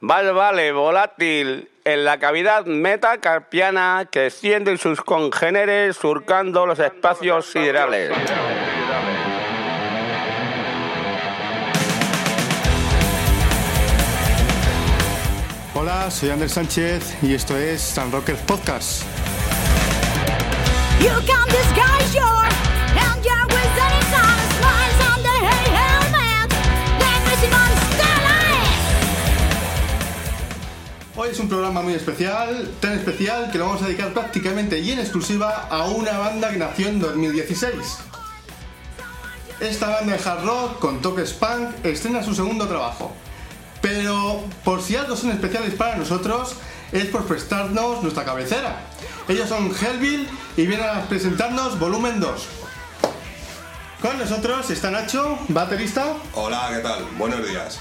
vale volátil en la cavidad metacarpiana que extiende sus congéneres surcando los espacios siderales. Hola, soy Ander Sánchez y esto es San Rockers Podcast. You es un programa muy especial, tan especial que lo vamos a dedicar prácticamente y en exclusiva a una banda que nació en 2016. Esta banda de hard rock con toques punk estrena su segundo trabajo. Pero por si algo son especiales para nosotros, es por prestarnos nuestra cabecera. Ellos son Hellville y vienen a presentarnos volumen 2. Con nosotros está Nacho, baterista, Hola, ¿qué tal? Buenos días.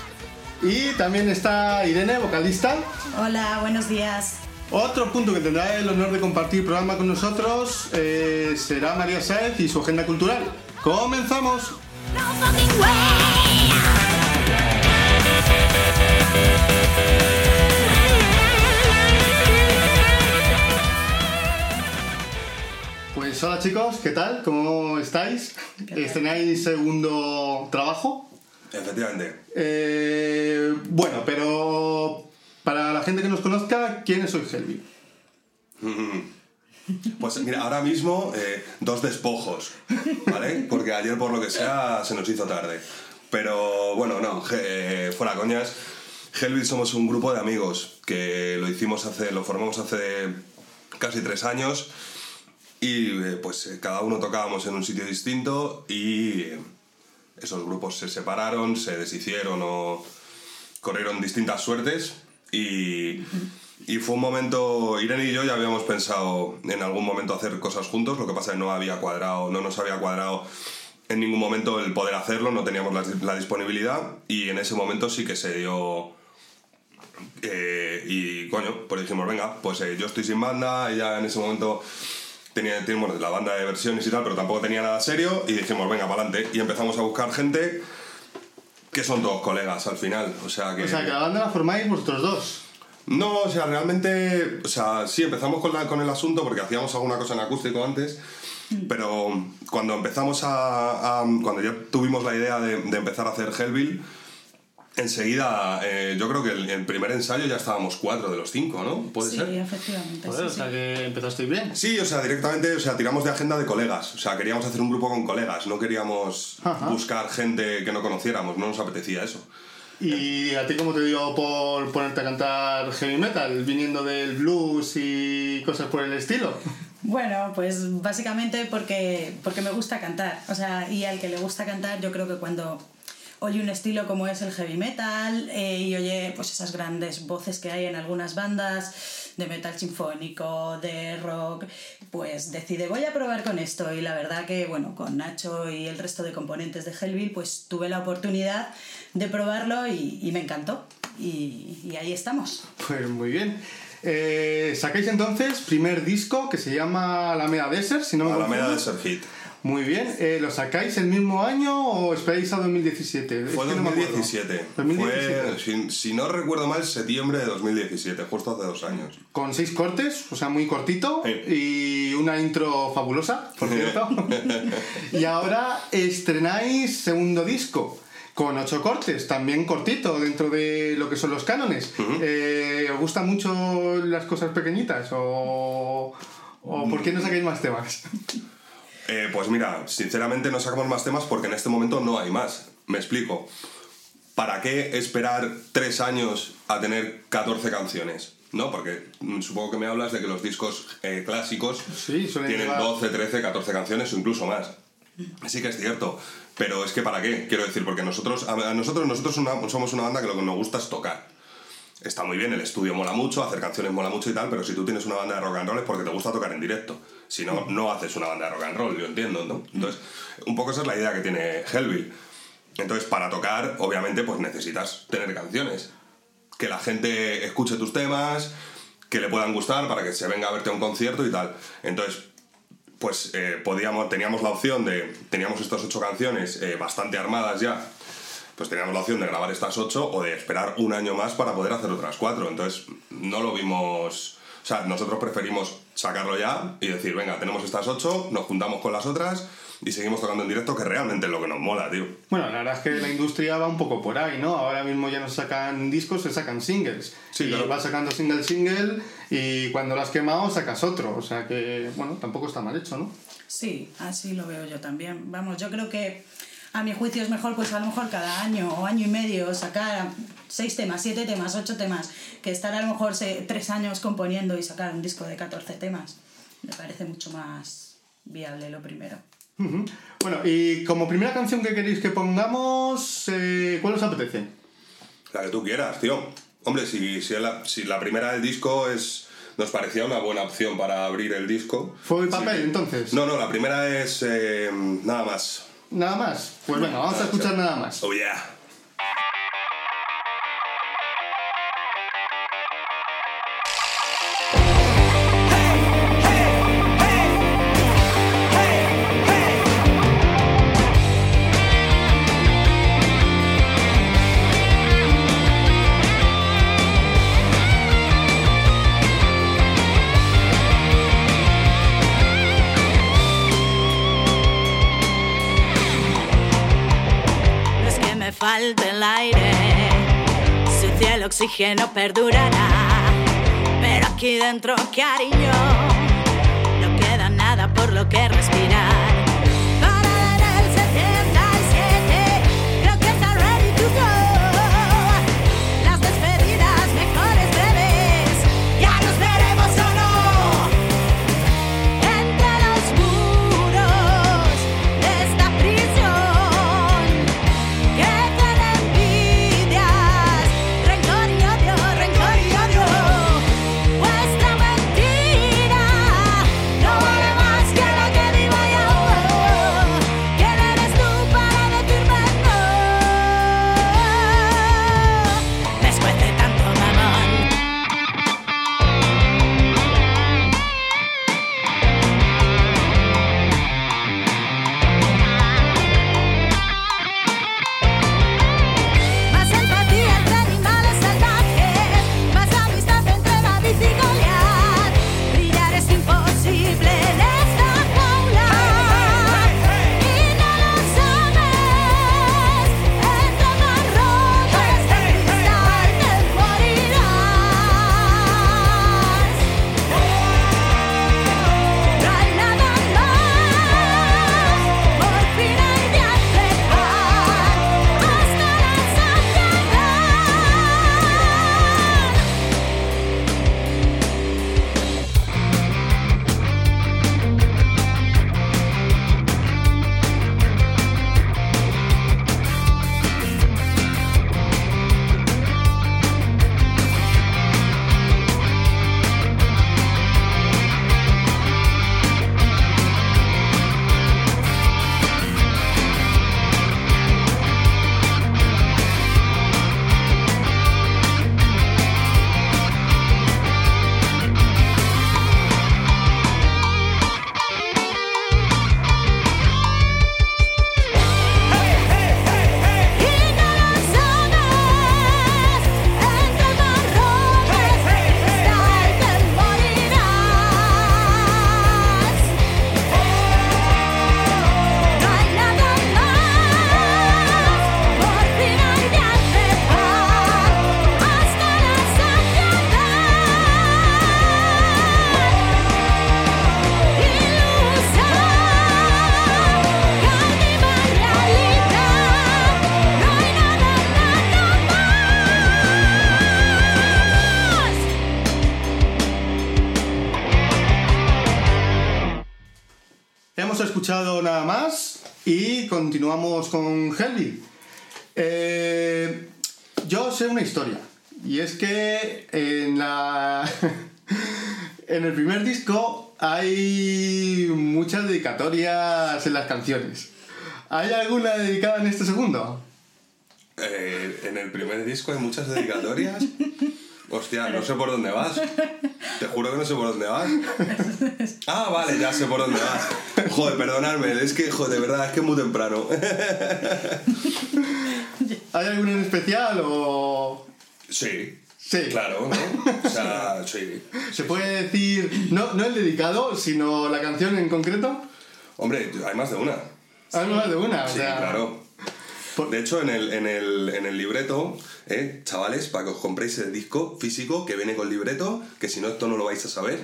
Y también está Irene, vocalista. Hola, buenos días. Otro punto que tendrá el honor de compartir programa con nosotros eh, será María Sáez y su agenda cultural. ¡Comenzamos! No. Pues hola chicos, ¿qué tal? ¿Cómo estáis? ¿Estrenáis segundo trabajo? Efectivamente. Eh, bueno, pero para la gente que nos conozca, ¿quiénes sois Helvi? Pues mira, ahora mismo eh, dos despojos, ¿vale? Porque ayer por lo que sea se nos hizo tarde. Pero bueno, no, eh, fuera coñas. Hellville somos un grupo de amigos que lo hicimos hace, lo formamos hace casi tres años y eh, pues cada uno tocábamos en un sitio distinto y esos grupos se separaron, se deshicieron o corrieron distintas suertes y, y fue un momento, Irene y yo ya habíamos pensado en algún momento hacer cosas juntos, lo que pasa es que no había cuadrado, no nos había cuadrado en ningún momento el poder hacerlo, no teníamos la, la disponibilidad y en ese momento sí que se dio... eh, y coño, pues dijimos, venga, pues eh, yo estoy sin banda, ella en ese momento tenía, teníamos la banda de versiones y tal, pero tampoco tenía nada serio y dijimos, venga, para adelante. Y empezamos a buscar gente que son todos colegas al final, o sea que... O sea, que la banda la formáis vosotros dos. No, o sea, realmente, o sea, sí, empezamos con, la- con el asunto porque hacíamos alguna cosa en acústico antes, pero cuando empezamos a, a- cuando ya tuvimos la idea de, de empezar a hacer Hellville, enseguida, eh, yo creo que el, el primer ensayo ya estábamos cuatro de los cinco, ¿no? ¿Puede sí, ser? efectivamente. Joder, sí, o sea sí. que empezasteis bien. Sí, o sea, directamente, o sea, tiramos de agenda de colegas. O sea, queríamos hacer un grupo con colegas, no queríamos Ajá. buscar gente que no conociéramos, no nos apetecía eso. ¿Y a ti cómo te dio por ponerte a cantar heavy metal, viniendo del blues y cosas por el estilo? Bueno, pues básicamente porque, porque me gusta cantar. O sea, y al que le gusta cantar, yo creo que cuando oye un estilo como es el heavy metal eh, y oye pues esas grandes voces que hay en algunas bandas de metal sinfónico, de rock, pues decide voy a probar con esto y la verdad que bueno, con Nacho y el resto de componentes de Hellville pues tuve la oportunidad de probarlo y, y me encantó y, y ahí estamos. Pues muy bien. Eh, sacáis entonces primer disco que se llama Alameda Desert, si no me Alameda hit. Muy bien. Eh, ¿Lo sacáis el mismo año o esperáis a 2017? Es Fue que no me acuerdo. 2017. 2017. Fue, si, si no recuerdo mal, septiembre de 2017, justo hace dos años. Con seis cortes, o sea, muy cortito, Sí. y una intro fabulosa, por cierto. y ahora estrenáis segundo disco, con ocho cortes, también cortito dentro de lo que son los cánones. Eh, ¿Os gustan mucho las cosas pequeñitas o, o por qué no sacáis más temas? Eh, pues mira, sinceramente no sacamos más temas porque en este momento no hay más. Me explico. ¿Para qué esperar tres años a tener 14 canciones? ¿No? Porque mm, supongo que me hablas de que los discos eh, clásicos Sí, tienen llevar- 12, 13, 14 canciones o incluso más. Sí que es cierto, pero es que ¿para qué? Quiero decir, porque nosotros, a a nosotros, nosotros una- somos una banda que lo que nos gusta es tocar. Está muy bien, el estudio mola mucho, hacer canciones mola mucho y tal, pero si tú tienes una banda de rock and roll es porque te gusta tocar en directo. Si no, no haces una banda de rock and roll, yo entiendo, ¿no? Entonces, un poco esa es la idea que tiene Hellville. Entonces, para tocar, obviamente, pues necesitas tener canciones. Que la gente escuche tus temas, que le puedan gustar para que se venga a verte a un concierto y tal. Entonces, pues eh, podíamos, teníamos la opción de, teníamos estas ocho canciones eh, bastante armadas ya, pues teníamos la opción de grabar estas ocho o de esperar un año más para poder hacer otras cuatro. Entonces, no lo vimos. O sea, nosotros preferimos sacarlo ya y decir, venga, tenemos estas ocho, nos juntamos con las otras y seguimos tocando en directo, que realmente es lo que nos mola, tío. Bueno, la verdad es que la industria va un poco por ahí, ¿no? Ahora mismo ya no se sacan discos, se sacan singles. Sí, y claro. vas sacando single, single, y cuando lo has quemado sacas otro. O sea que, bueno, tampoco está mal hecho, ¿no? Sí, así lo veo yo también. Vamos, yo creo que a mi juicio es mejor, pues a lo mejor cada año o año y medio sacar seis temas, siete temas, ocho temas, que estar a lo mejor se- tres años componiendo y sacar un disco de 14 temas. Me parece mucho más viable lo primero. Bueno, y como primera canción que queréis que pongamos, eh, ¿cuál os apetece? La que tú quieras, tío. Hombre, si, si, la, si la primera del disco es. Nos parecía una buena opción para abrir el disco. ¿Fuego y Sí. papel, entonces? No, no, la primera es. eh, nada más. ¿Nada más? Pues venga, vamos a escuchar nada más. Oh, yeah. Oxígeno perdurará. Pero aquí dentro, cariño, no queda nada por lo que Hemos escuchado nada más y continuamos con Helvi. Eh, yo sé una historia y es que en la en el primer disco hay muchas dedicatorias en las canciones. ¿Hay alguna dedicada en este segundo? Eh, en el primer disco hay muchas dedicatorias. Hostia, no sé por dónde vas. Te juro que no sé por dónde vas. Ah, vale, ya sé por dónde vas. Joder, perdonadme, es que, joder, de verdad, es que es muy temprano. ¿Hay alguno en especial o...? Sí. Sí. Claro, ¿no? O sea, sí. ¿Se puede decir, no, no el dedicado, sino la canción en concreto? Hombre, hay más de una. Hay más de una, o Sí, sea... claro. De hecho, en el, en el, en el libreto, eh, chavales, para que os compréis el disco físico que viene con libreto, que si no esto no lo vais a saber,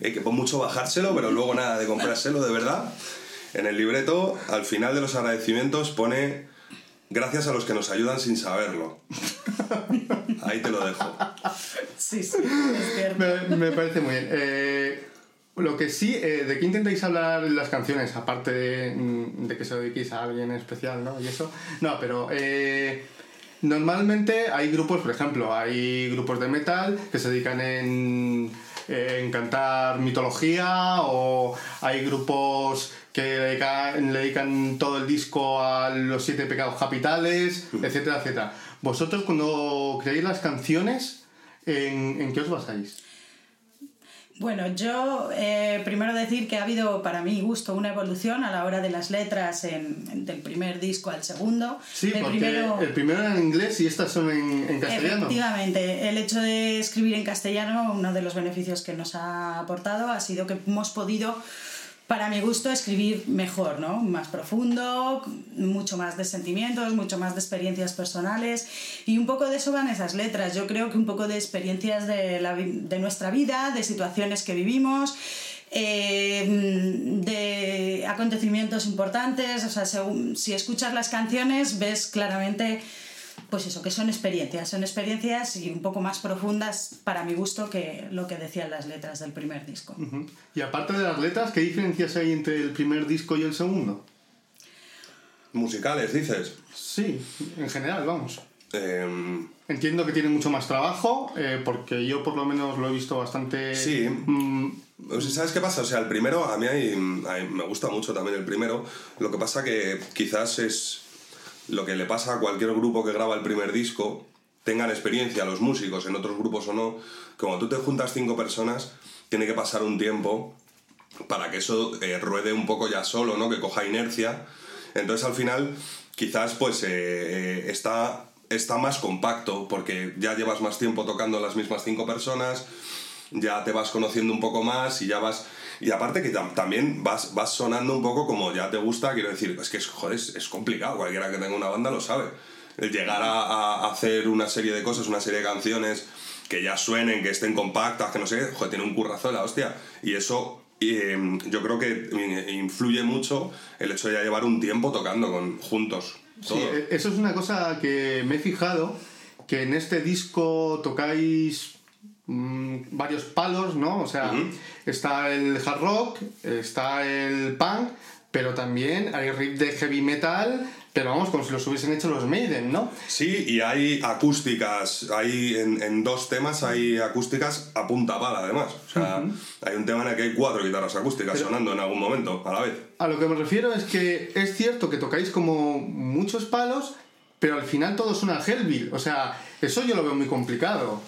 eh, que por mucho bajárselo, pero luego nada de comprárselo de verdad. En el libreto, al final de los agradecimientos pone gracias a los que nos ayudan sin saberlo. Ahí te lo dejo. Sí, sí, es cierto. Me, me parece muy bien. Eh, lo que sí, eh, ¿de qué intentáis hablar en las canciones? Aparte de, mm, de que se lo dediquéis a alguien en especial, ¿no? Y eso. No, pero eh, normalmente hay grupos, por ejemplo, hay grupos de metal que se dedican en, en cantar mitología o hay grupos que le dedican, le dedican todo el disco a los siete pecados capitales, etcétera, etcétera. Vosotros cuando creáis las canciones, ¿en, en qué os basáis? Bueno, yo eh, primero decir que ha habido para mi gusto una evolución a la hora de las letras en, en- del primer disco al segundo. Sí, porque primero- el primero era en inglés y estas son en, en castellano. Efectivamente, el hecho de escribir en castellano, uno de los beneficios que nos ha aportado ha sido que hemos podido, para mi gusto, escribir mejor, ¿no? Más profundo, mucho más de sentimientos, mucho más de experiencias personales y un poco de eso van esas letras. Yo creo que un poco de experiencias de, nuestra vida, de situaciones que vivimos. eh, de acontecimientos importantes, o sea, si escuchas las canciones ves claramente pues eso, que son experiencias, son experiencias y un poco más profundas para mi gusto que lo que decían las letras del primer disco. Y aparte de las letras, ¿qué diferencias hay entre el primer disco y el segundo? Musicales, dices. Sí, en general, vamos. Em, Entiendo que tiene mucho más trabajo, eh, porque yo por lo menos lo he visto bastante... Sí. mm, sea, ¿Sabes qué pasa? O sea, el primero, a mí hay- hay- me gusta mucho también el primero. Lo que pasa que quizás es lo que le pasa a cualquier grupo que graba el primer disco, tengan experiencia los músicos en otros grupos o no, como tú te juntas cinco personas, tiene que pasar un tiempo para que eso eh, ruede un poco ya solo, ¿no? Que coja inercia. Entonces al final quizás pues eh, eh, está, está más compacto porque ya llevas más tiempo tocando las mismas cinco personas, ya te vas conociendo un poco más y ya vas... Y aparte que tam- también vas, vas sonando un poco como ya te gusta, quiero decir, es que es, joder, es, es complicado, cualquiera que tenga una banda lo sabe. El llegar a, a hacer una serie de cosas, una serie de canciones que ya suenen, que estén compactas, que no sé joder, tiene un currazo de la hostia. Y eso eh, yo creo que influye mucho el hecho de ya llevar un tiempo tocando con, juntos. Sí, todo. eh, eso es una cosa que me he fijado, que en este disco tocáis mm, varios palos, ¿no? O sea, está el hard rock, está el punk, pero también hay riff de heavy metal, pero vamos, como si los hubiesen hecho los Maiden, ¿no? Sí, y hay acústicas, hay en, en dos temas hay acústicas a punta pala además. O sea, hay un tema en el que hay cuatro guitarras acústicas sonando en algún momento a la vez. A lo que me refiero es que es cierto que tocáis como muchos palos, pero al final todo suena a Hellbill. O sea, eso yo lo veo muy complicado.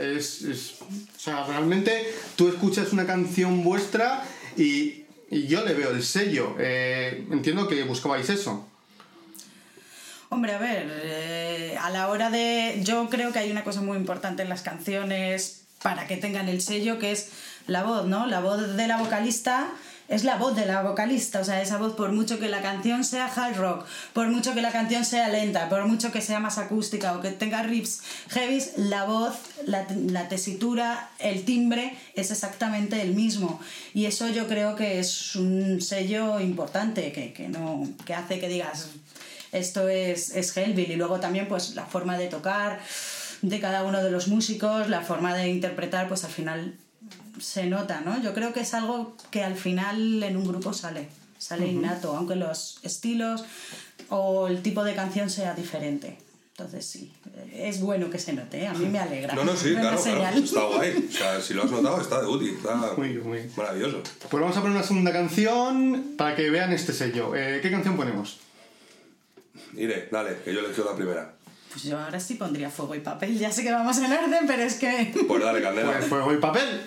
Es, es- o sea, realmente tú escuchas una canción vuestra y, y yo le veo el sello. Eh, entiendo que buscabais eso. Hombre, a ver, eh, a la hora de... Yo creo que hay una cosa muy importante en las canciones para que tengan el sello, que es la voz, ¿no? La voz de la vocalista es la voz de la vocalista, o sea, esa voz por mucho que la canción sea hard rock, por mucho que la canción sea lenta, por mucho que sea más acústica o que tenga riffs heavies, la voz, la, la tesitura, el timbre es exactamente el mismo. Y eso yo creo que es un sello importante, que, que, no, que hace que digas, esto es, es Hellbill y luego también pues la forma de tocar de cada uno de los músicos, la forma de interpretar, pues al final se nota, ¿no? Yo creo que es algo que al final en un grupo sale, sale innato, aunque los estilos o el tipo de canción sea diferente. Entonces sí, es bueno que se note, ¿eh? a mí me alegra. No, no, sí, claro, claro, está guay. O sea, si lo has notado, está de útil, está Muy muy maravilloso. Pues vamos a poner una segunda canción para que vean este sello. Eh, ¿Qué canción ponemos? Iré, dale, que yo le quiero la primera. Pues yo ahora sí pondría fuego y papel, ya sé que vamos en orden, pero es que... Pues dale, candela. Pues fuego y papel.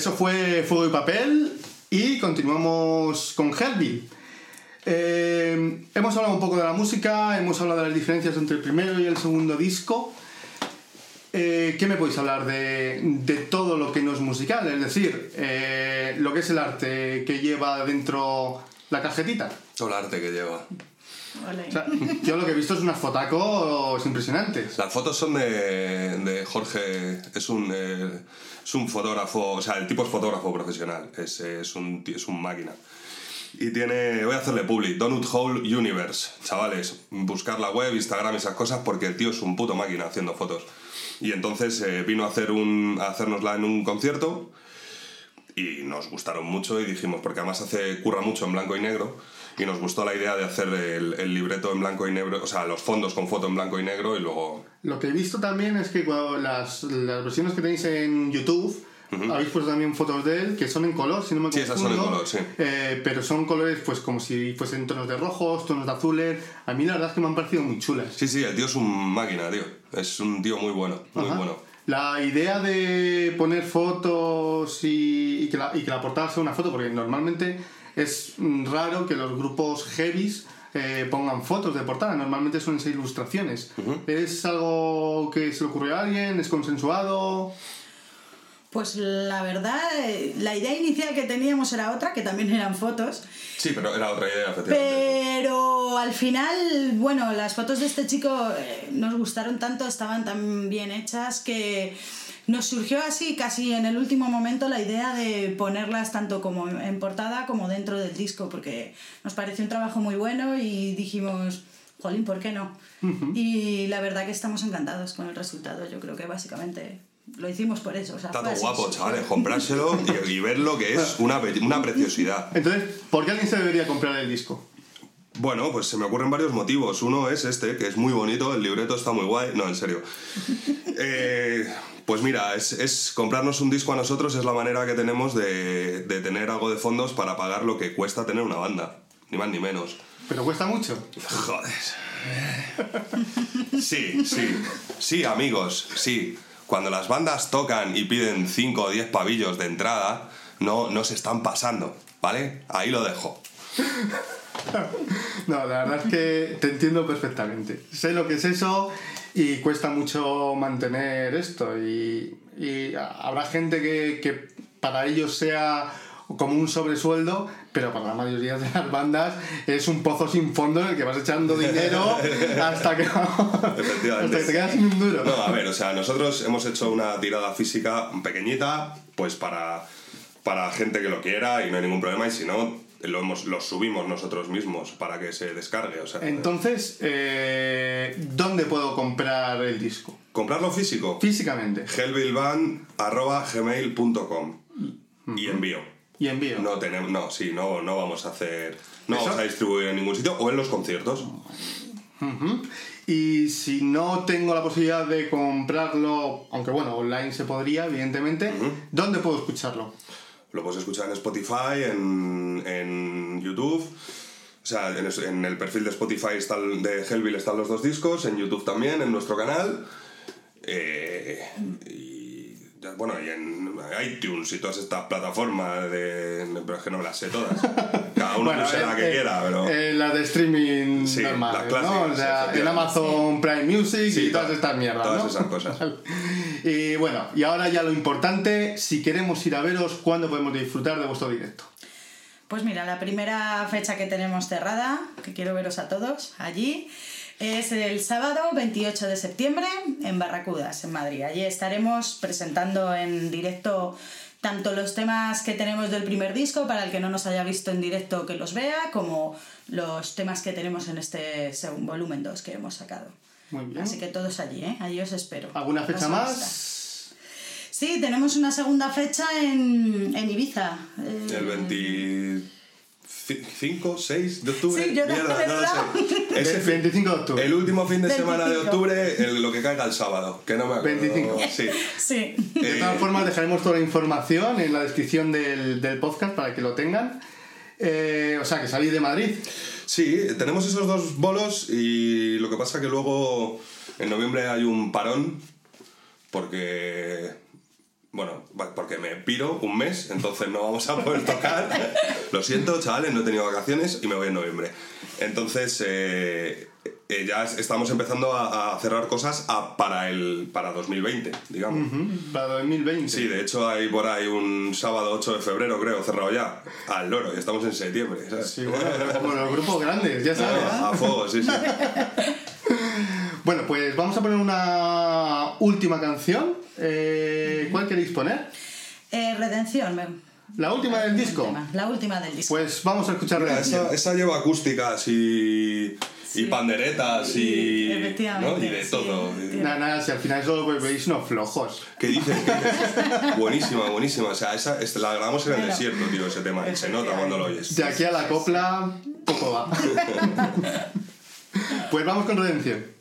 Eso fue Fuego y Papel y continuamos con Hellbill. Eh, hemos hablado un poco de la música, hemos hablado de las diferencias entre el primero y el segundo disco. Eh, ¿Qué me podéis hablar de, de todo lo que no es musical? Es decir, eh, lo que es el arte que lleva dentro la cajetita. Todo el arte que lleva. Ole. O sea, yo lo que he visto es unas fotacos impresionantes. Las fotos son de, de Jorge, es un, eh, es un fotógrafo, o sea, el tipo es fotógrafo profesional, es, es, un, es un máquina. Y tiene, voy a hacerle public, Donut Hole Universe, chavales, buscar la web, Instagram y esas cosas porque el tío es un puto máquina haciendo fotos. Y entonces eh, vino a, hacer un, a hacérnosla en un concierto y nos gustaron mucho y dijimos, porque además hace, curra mucho en blanco y negro, y nos gustó la idea de hacer el, el libreto en blanco y negro, o sea, los fondos con foto en blanco y negro y luego Lo que he visto también es que cuando las, las versiones que tenéis en YouTube habéis puesto también fotos de él que son en color, si no me Sí, esas son en confundo. color, sí. Eh, pero son colores pues como si fuesen tonos de rojos, tonos de azules. A mí la verdad es que me han parecido muy chulas. Sí, sí, el tío es un máquina, tío. Es un tío muy bueno, muy Ajá. bueno. La idea de poner fotos y, y que la, y que la portada sea una foto, porque normalmente es raro que los grupos heavies eh, pongan fotos de portada, normalmente suelen ser ilustraciones. ¿Es algo que se le ocurrió a alguien? ¿Es consensuado? Pues la verdad, eh, la idea inicial que teníamos era otra, que también eran fotos. Sí, pero era otra idea, efectivamente. Pero al final, bueno, las fotos de este chico eh, nos gustaron tanto, estaban tan bien hechas que nos surgió así, casi en el último momento, la idea de ponerlas tanto como en portada como dentro del disco, porque nos pareció un trabajo muy bueno y dijimos, jolín, ¿por qué no? Y la verdad que estamos encantados con el resultado, yo creo que básicamente lo hicimos por eso. O sea, Está todo guapo, chavales. Comprárselo y, y verlo que es una, una preciosidad. Entonces, ¿por qué alguien se debería comprar el disco? Bueno, pues se me ocurren varios motivos. Uno es este, que es muy bonito, el libreto está muy guay. No, en serio. Eh, pues mira, es, es comprarnos un disco a nosotros es la manera que tenemos de, de tener algo de fondos para pagar lo que cuesta tener una banda. Ni más ni menos. Pero cuesta mucho. Joder. Sí, sí. Sí, amigos, sí. Cuando las bandas tocan y piden 5 o 10 pavillos de entrada, no, no se están pasando, ¿vale? Ahí lo dejo. No, la verdad es que te entiendo perfectamente. Sé lo que es eso y cuesta mucho mantener esto. Y, y habrá gente que, que para ellos sea como un sobresueldo, pero para la mayoría de las bandas es un pozo sin fondo en el que vas echando dinero hasta que, hasta Efectivamente. que te quedas sin un duro. No, a ver, o sea, nosotros hemos hecho una tirada física pequeñita, pues para, para gente que lo quiera y no hay ningún problema, y si no, lo, hemos, lo subimos nosotros mismos para que se descargue. O sea, Entonces, eh, ¿dónde puedo comprar el disco? comprarlo físico. Físicamente. hellbillband.gmail.com y envío. Y envío. No tenemos, no, sí, no, no vamos a hacer, no ¿Eso? vamos a distribuir en ningún sitio o en los conciertos. Ujú. Y si no tengo la posibilidad de comprarlo, aunque bueno, online se podría, evidentemente, ¿dónde puedo escucharlo? Lo puedes escuchar en Spotify, en, en YouTube. O sea, en, el perfil de Spotify de Hellbill están los dos discos, en YouTube también, en nuestro canal. Eh, y bueno, y en iTunes y todas estas plataformas de. Pero es que no me las sé todas. Cada uno Bueno, use la que eh, quiera, pero. eh, la de streaming Sí, las clásicas, ¿no? O sea, en. Amazon Prime Music Sí, y todas to- estas mierdas, todas ¿no? esas cosas. y bueno, y ahora ya lo importante, si queremos ir a veros, ¿cuándo podemos disfrutar de vuestro directo? Pues mira, la primera fecha que tenemos cerrada, que quiero veros a todos allí, es el sábado 28 de septiembre en Barracudas, en Madrid. Allí estaremos presentando en directo tanto los temas que tenemos del primer disco, para el que no nos haya visto en directo que los vea, como los temas que tenemos en este segundo volumen 2 que hemos sacado. Muy bien. Así que todos allí, ¿eh? Allí os espero. ¿Alguna fecha más? Sí, tenemos una segunda fecha en, en Ibiza. El 20 5, 6 de octubre. Sí, yo mierda, no lo sé. Ese 25 de octubre. El último fin de semana de octubre, el, lo que caiga el sábado, que no me acuerdo. 25. Sí. sí. Eh, de todas formas, dejaremos toda la información en la descripción del, del podcast para que lo tengan. Eh, o sea, que salís de Madrid. Sí, tenemos esos dos bolos y lo que pasa que luego en noviembre hay un parón porque bueno, porque me piro un mes, entonces no vamos a poder tocar. Lo siento, chavales, no he tenido vacaciones y me voy en noviembre. Entonces, eh, eh, ya es- estamos empezando a, a cerrar cosas a- para, el, para 2020, digamos. Para 2020. Sí, de hecho hay por ahí un sábado 8 de febrero, creo, cerrado ya, al loro, y estamos en septiembre, ¿sabes? Sí, bueno, como los grupos grandes, ya sabes. a fuego, sí, sí. Bueno, pues vamos a poner una última canción. Eh, ¿Cuál queréis poner? Eh, Redención. me- ¿La última del disco? La última del disco. Pues vamos a escuchar Redención. esa, esa lleva acústicas y, y panderetas y, ¿no? y de sí. todo. Nada, nada, si al final solo veis unos flojos. ¿Qué dices? ¿Qué dices? buenísima, buenísima. O sea, esa, esta- la grabamos en el desierto, tío, ese tema. Y se nota cuando lo oyes. De aquí a la copla, poco va. pues vamos con. Redención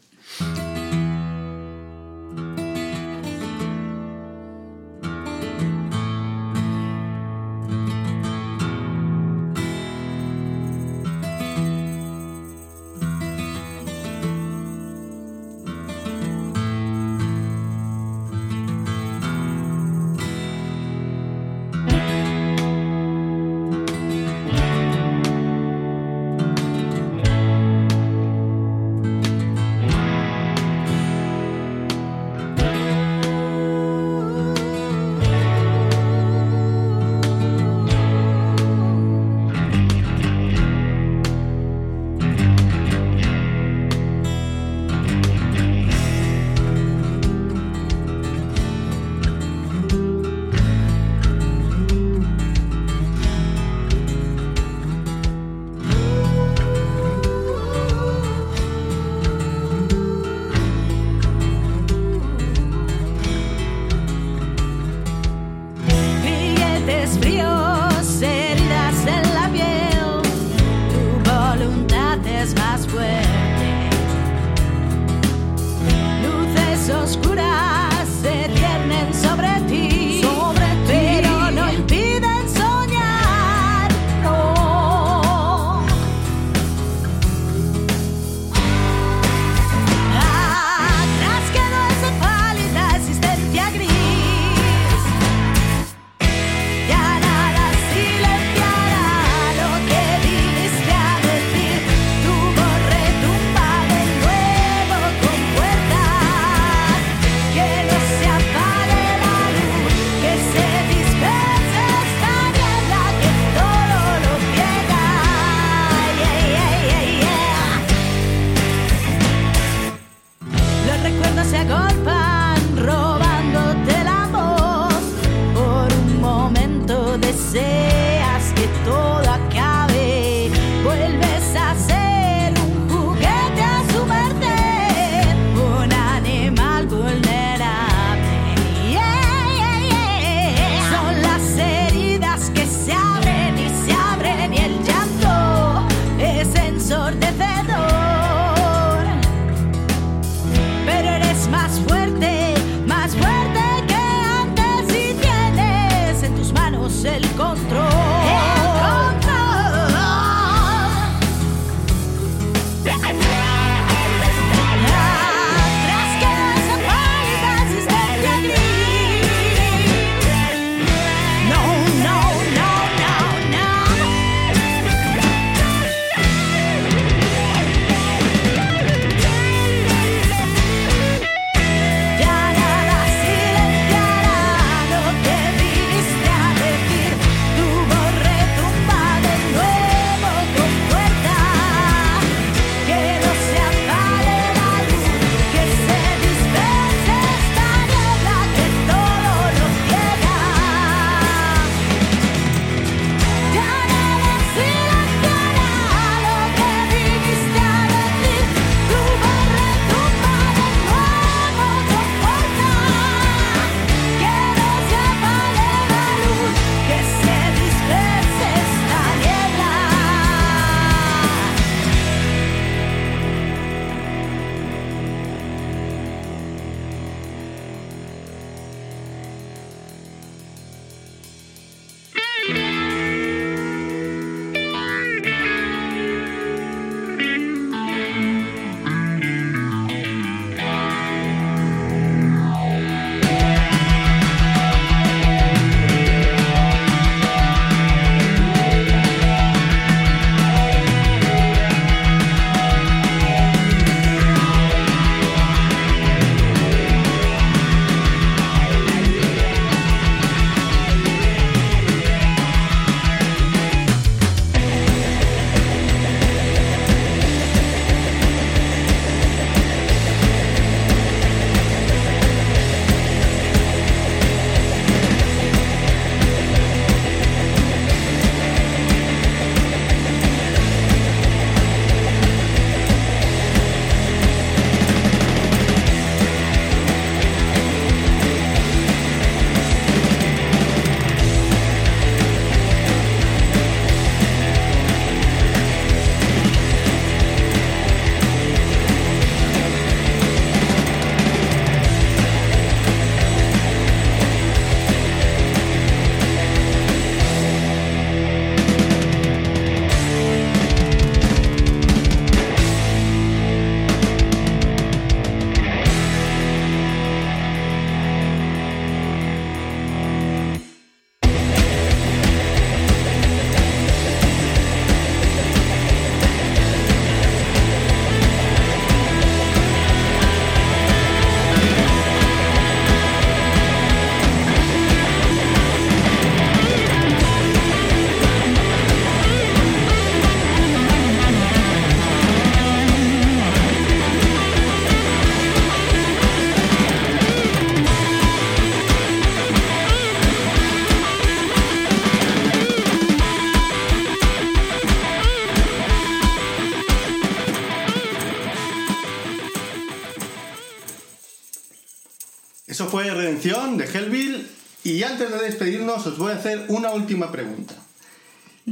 antes de despedirnos, os voy a hacer una última pregunta.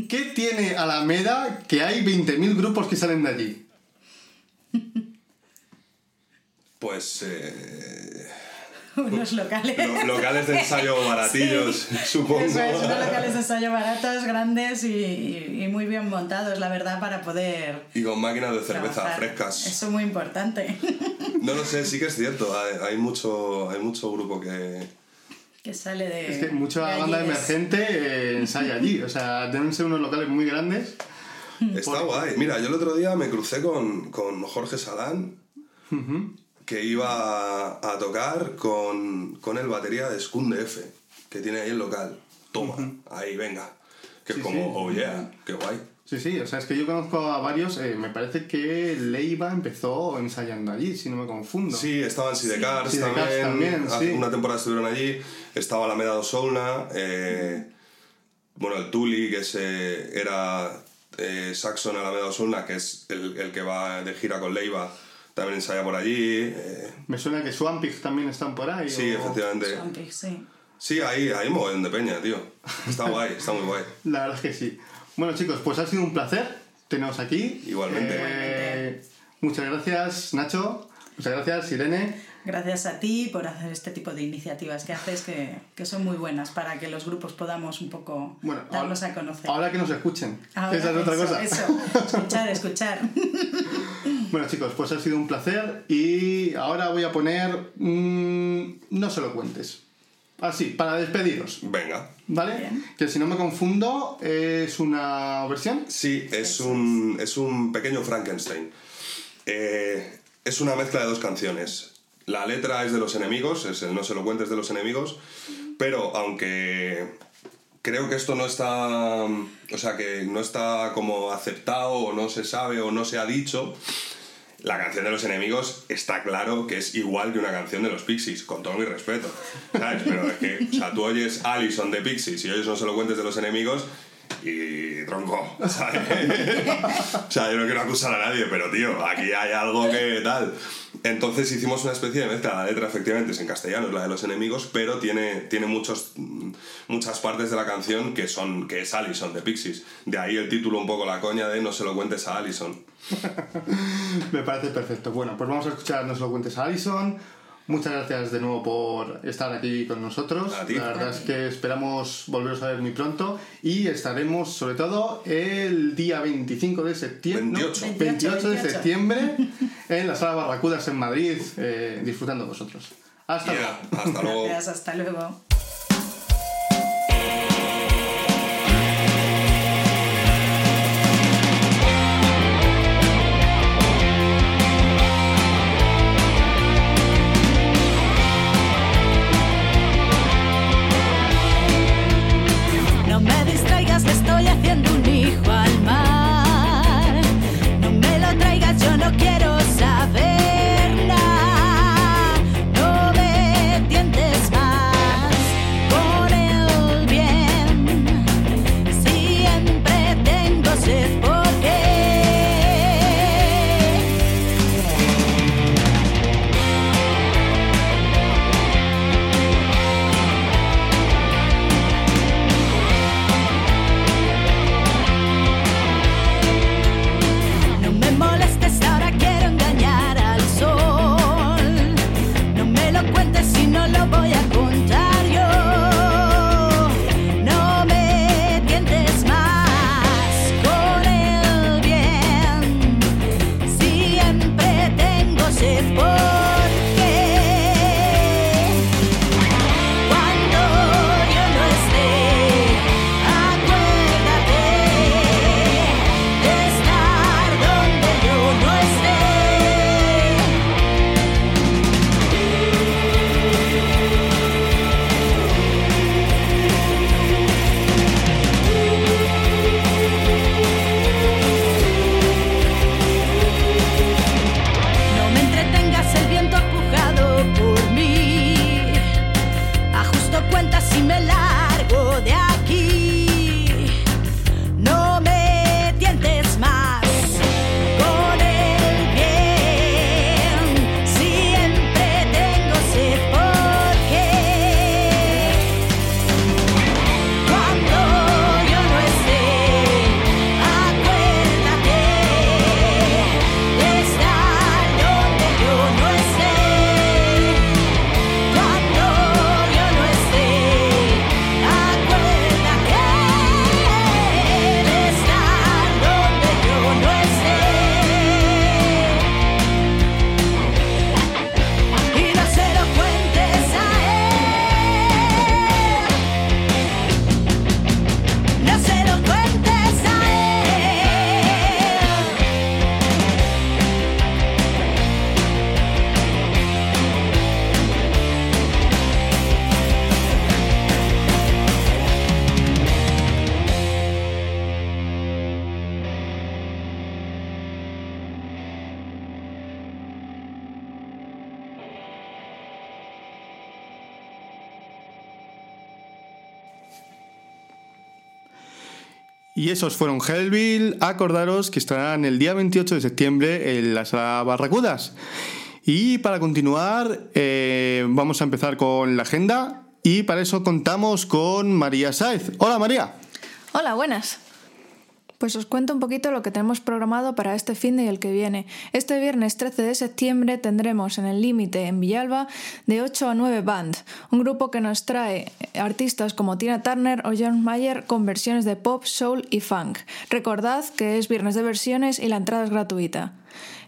¿Qué tiene Alameda que hay 20.000 grupos que salen de allí? Pues. eh, Unos locales. lo- locales de ensayo baratillos, Sí, supongo. Eso es, unos locales de ensayo baratos, grandes y, y- y muy bien montados, la verdad, para poder. Y con máquinas de cerveza trabajar. frescas. Eso es muy importante. No lo sé, sí que es cierto. Hay, hay mucho, hay mucho grupo que. Que sale de. Es que mucha de banda emergente eh, ensaya allí. O sea, deben ser unos locales muy grandes. Está guay. Mira, yo el otro día me crucé con, con Jorge Salán, que iba a tocar con, con el batería de Skun F, que tiene ahí el local. Toma, ahí, venga. Que es como, sí. oh yeah, qué guay. Sí, sí, o sea, es que yo conozco a varios. eh, me parece que Leiva empezó ensayando allí, si no me confundo. Sí, estaban Sidecars Sidecars también. también, hace sí. Una temporada estuvieron allí. Estaba Alameda do Souna. eh, bueno, el Tuli, que es, eh, era eh, Saxon Alameda do Souna, que es el, el que va de gira con Leiva, también ensaya por allí. eh, Me suena que Swampig también están por ahí. sí, o- efectivamente. Swampig, sí. Sí, ahí hay un mogollón de peña, tío. Está guay, está muy guay. La verdad es que sí. Bueno, chicos, pues ha sido un placer teneros aquí. Igualmente. Eh, muchas gracias, Nacho. Muchas gracias, Irene. Gracias a ti por hacer este tipo de iniciativas que haces que, que son muy buenas para que los grupos podamos un poco Bueno, darlos ahora, a conocer. ahora que nos escuchen. Ahora, Esa es otra eso, cosa. Eso, escuchar, escuchar. Bueno, chicos, pues ha sido un placer. Y ahora voy a poner. mm, no se lo cuentes. Así, para despediros. Venga. ¿Vale? Bien. Que si no me confundo, es una versión. Sí, es un, es un pequeño Frankenstein. Eh, es una mezcla de dos canciones. La letra es de los enemigos, es el No se lo cuentes de los enemigos, pero aunque creo que esto no está, o sea, que no está como aceptado o no se sabe o no se ha dicho, la canción de los enemigos está claro que es igual que una canción de los Pixies, con todo mi respeto. ¿Sabes? Pero es que, o sea, tú oyes Allison de Pixies y oyes No se lo cuentes de los enemigos y tronco, o sea, yo no quiero acusar a nadie, pero tío, aquí hay algo que tal. Entonces hicimos una especie de mezcla. La letra efectivamente es en castellano, es la de los enemigos, pero tiene, tiene muchos, muchas partes de la canción que, son, que es Allison de Pixies. De ahí el título un poco la coña de No se lo cuentes a Allison. Me parece perfecto. Bueno, pues vamos a escuchar No se lo cuentes a Alison. Muchas gracias de nuevo por estar aquí con nosotros. A ti. La verdad A es que esperamos volveros a ver muy pronto y estaremos sobre todo el día 25 de septiembre. 28. 28 de 28. septiembre en la sala Barracudas en Madrid, eh, disfrutando de vosotros. Hasta luego. Hasta luego. Gracias, hasta luego. Haciendo un hijo al mar. No me lo traigas, yo no quiero Y esos fueron Hellville. Acordaros que estarán el día 28 de septiembre en la sala Barracudas. Y para continuar, eh, vamos a empezar con la agenda. Y para eso contamos con María Saez. Hola María. Hola, buenas. Pues os cuento un poquito lo que tenemos programado para este fin de y el que viene. Este viernes 13 de septiembre tendremos en el límite en Villalba de 8 a 9 Band, un grupo que nos trae artistas como Tina Turner o John Mayer con versiones de pop, soul y funk. Recordad que es viernes de versiones y la entrada es gratuita.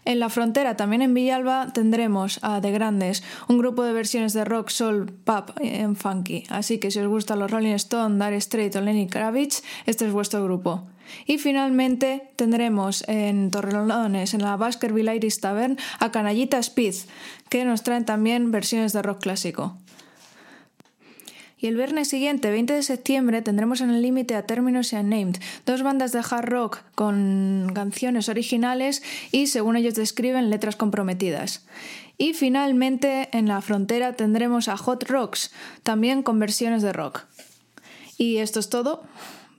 En la frontera, también en Villalba, tendremos a The Grandes, un grupo de versiones de rock, soul, pop en funky. Así que si os gustan los Rolling Stone, Dire Straits o Lenny Kravitz, este es vuestro grupo. Y finalmente tendremos en Torrelodones, en la Baskerville Iris Tavern, a Canallita Speed, que nos traen también versiones de rock clásico. Y el viernes siguiente, 20 de septiembre, tendremos en el límite a Terminus y Unnamed, dos bandas de hard rock con canciones originales y, según ellos describen, letras comprometidas. Y finalmente, en la frontera tendremos a Hot Rocks, también con versiones de rock. Y esto es todo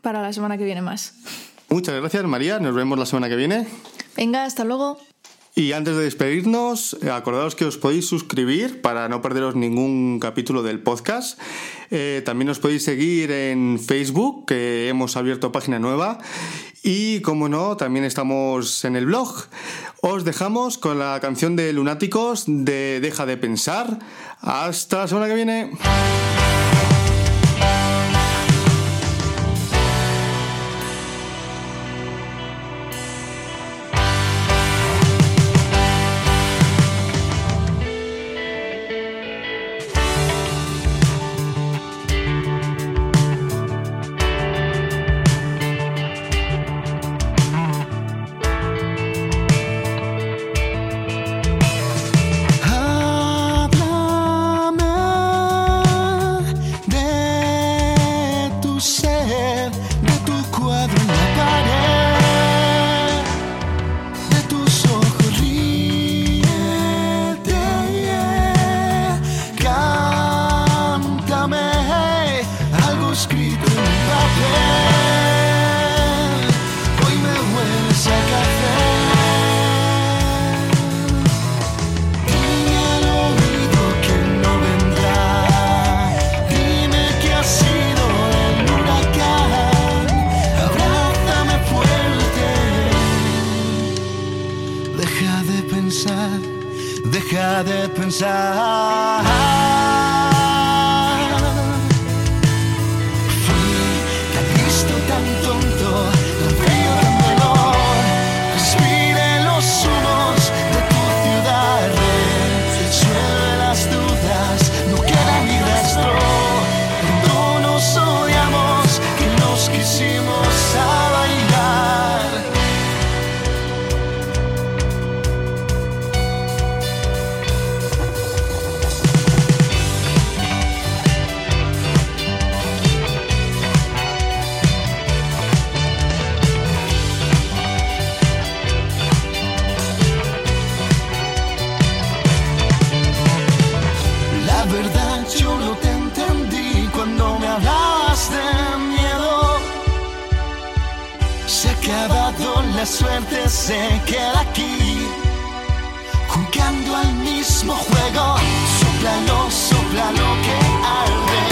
para la semana que viene más. Muchas gracias María, nos vemos la semana que viene. Venga, hasta luego. Y antes de despedirnos, acordaos que os podéis suscribir para no perderos ningún capítulo del podcast. Eh, también os podéis seguir en Facebook, que hemos abierto página nueva. Y como no, también estamos en el blog. Os dejamos con la canción de Lunáticos de Deja de pensar. Hasta la semana que viene. La suerte, se queda aquí. Jugando al mismo juego, soplalo, soplalo que arde.